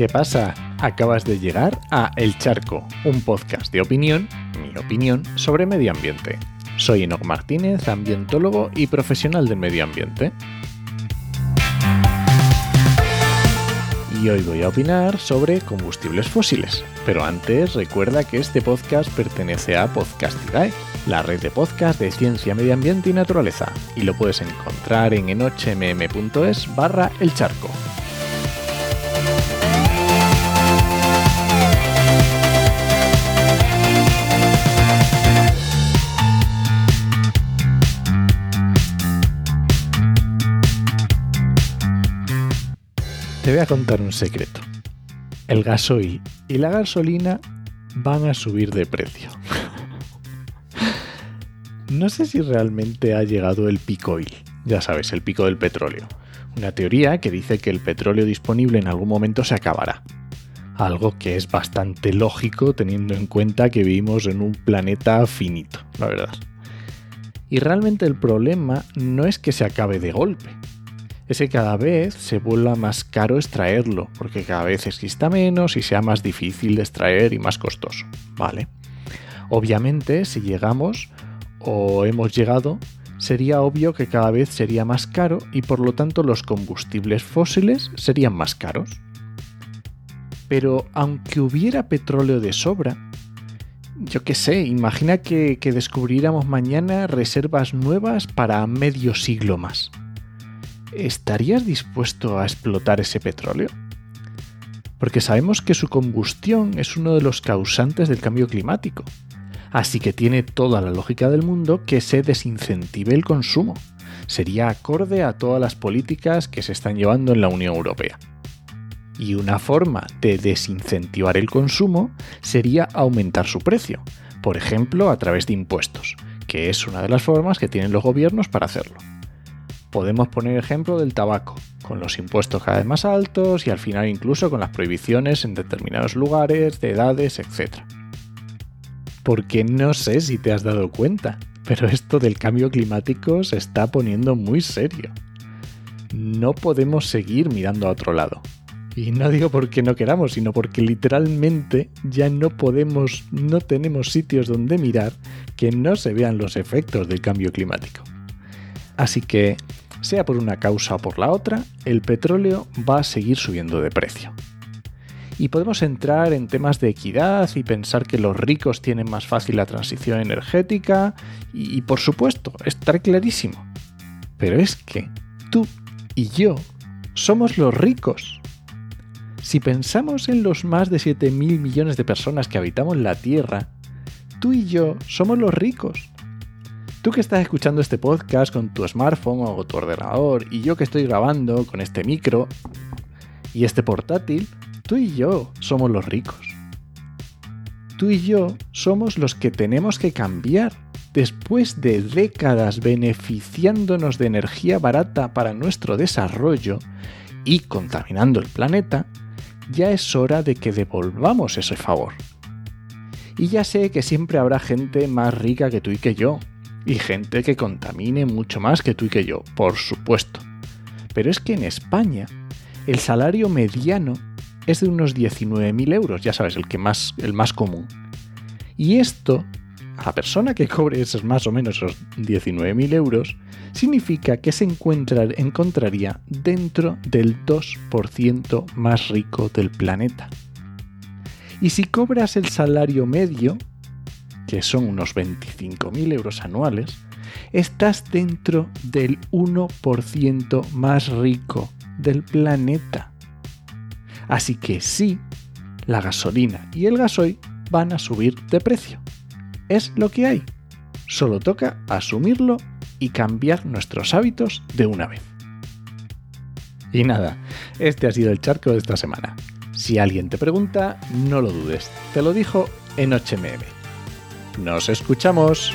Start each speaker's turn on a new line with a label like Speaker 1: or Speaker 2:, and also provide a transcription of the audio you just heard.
Speaker 1: ¿Qué pasa? Acabas de llegar a El Charco, un podcast de opinión, mi opinión, sobre medio ambiente. Soy Enoch Martínez, ambientólogo y profesional del medio ambiente. Y hoy voy a opinar sobre combustibles fósiles. Pero antes recuerda que este podcast pertenece a Podcastidae, la red de podcast de ciencia, medio ambiente y naturaleza. Y lo puedes encontrar en enochmm.es barra el charco. A contar un secreto. El gasoil y la gasolina van a subir de precio. no sé si realmente ha llegado el pico oil, ya sabes, el pico del petróleo. Una teoría que dice que el petróleo disponible en algún momento se acabará. Algo que es bastante lógico teniendo en cuenta que vivimos en un planeta finito, la verdad. Y realmente el problema no es que se acabe de golpe, es que cada vez se vuelva más caro extraerlo, porque cada vez exista menos y sea más difícil de extraer y más costoso, ¿vale? Obviamente, si llegamos o hemos llegado, sería obvio que cada vez sería más caro y por lo tanto los combustibles fósiles serían más caros. Pero aunque hubiera petróleo de sobra, yo qué sé, imagina que, que descubriéramos mañana reservas nuevas para medio siglo más. ¿Estarías dispuesto a explotar ese petróleo? Porque sabemos que su combustión es uno de los causantes del cambio climático. Así que tiene toda la lógica del mundo que se desincentive el consumo. Sería acorde a todas las políticas que se están llevando en la Unión Europea. Y una forma de desincentivar el consumo sería aumentar su precio, por ejemplo a través de impuestos, que es una de las formas que tienen los gobiernos para hacerlo. Podemos poner ejemplo del tabaco, con los impuestos cada vez más altos y al final incluso con las prohibiciones en determinados lugares, de edades, etc. Porque no sé si te has dado cuenta, pero esto del cambio climático se está poniendo muy serio. No podemos seguir mirando a otro lado. Y no digo porque no queramos, sino porque literalmente ya no podemos, no tenemos sitios donde mirar que no se vean los efectos del cambio climático. Así que sea por una causa o por la otra, el petróleo va a seguir subiendo de precio. Y podemos entrar en temas de equidad y pensar que los ricos tienen más fácil la transición energética y, por supuesto, estar clarísimo. Pero es que tú y yo somos los ricos. Si pensamos en los más de 7.000 millones de personas que habitamos la Tierra, tú y yo somos los ricos. Tú que estás escuchando este podcast con tu smartphone o tu ordenador y yo que estoy grabando con este micro y este portátil, tú y yo somos los ricos. Tú y yo somos los que tenemos que cambiar. Después de décadas beneficiándonos de energía barata para nuestro desarrollo y contaminando el planeta, ya es hora de que devolvamos ese favor. Y ya sé que siempre habrá gente más rica que tú y que yo, y gente que contamine mucho más que tú y que yo, por supuesto. Pero es que en España el salario mediano es de unos 19.000 euros, ya sabes, el, que más, el más común. Y esto, a la persona que cobre esos más o menos esos 19.000 euros, significa que se encuentra, encontraría dentro del 2% más rico del planeta. Y si cobras el salario medio, que son unos 25.000 euros anuales, estás dentro del 1% más rico del planeta. Así que sí, la gasolina y el gasoil van a subir de precio. Es lo que hay. Solo toca asumirlo y cambiar nuestros hábitos de una vez. Y nada, este ha sido el charco de esta semana. Si alguien te pregunta, no lo dudes. Te lo dijo en HMM. Nos escuchamos.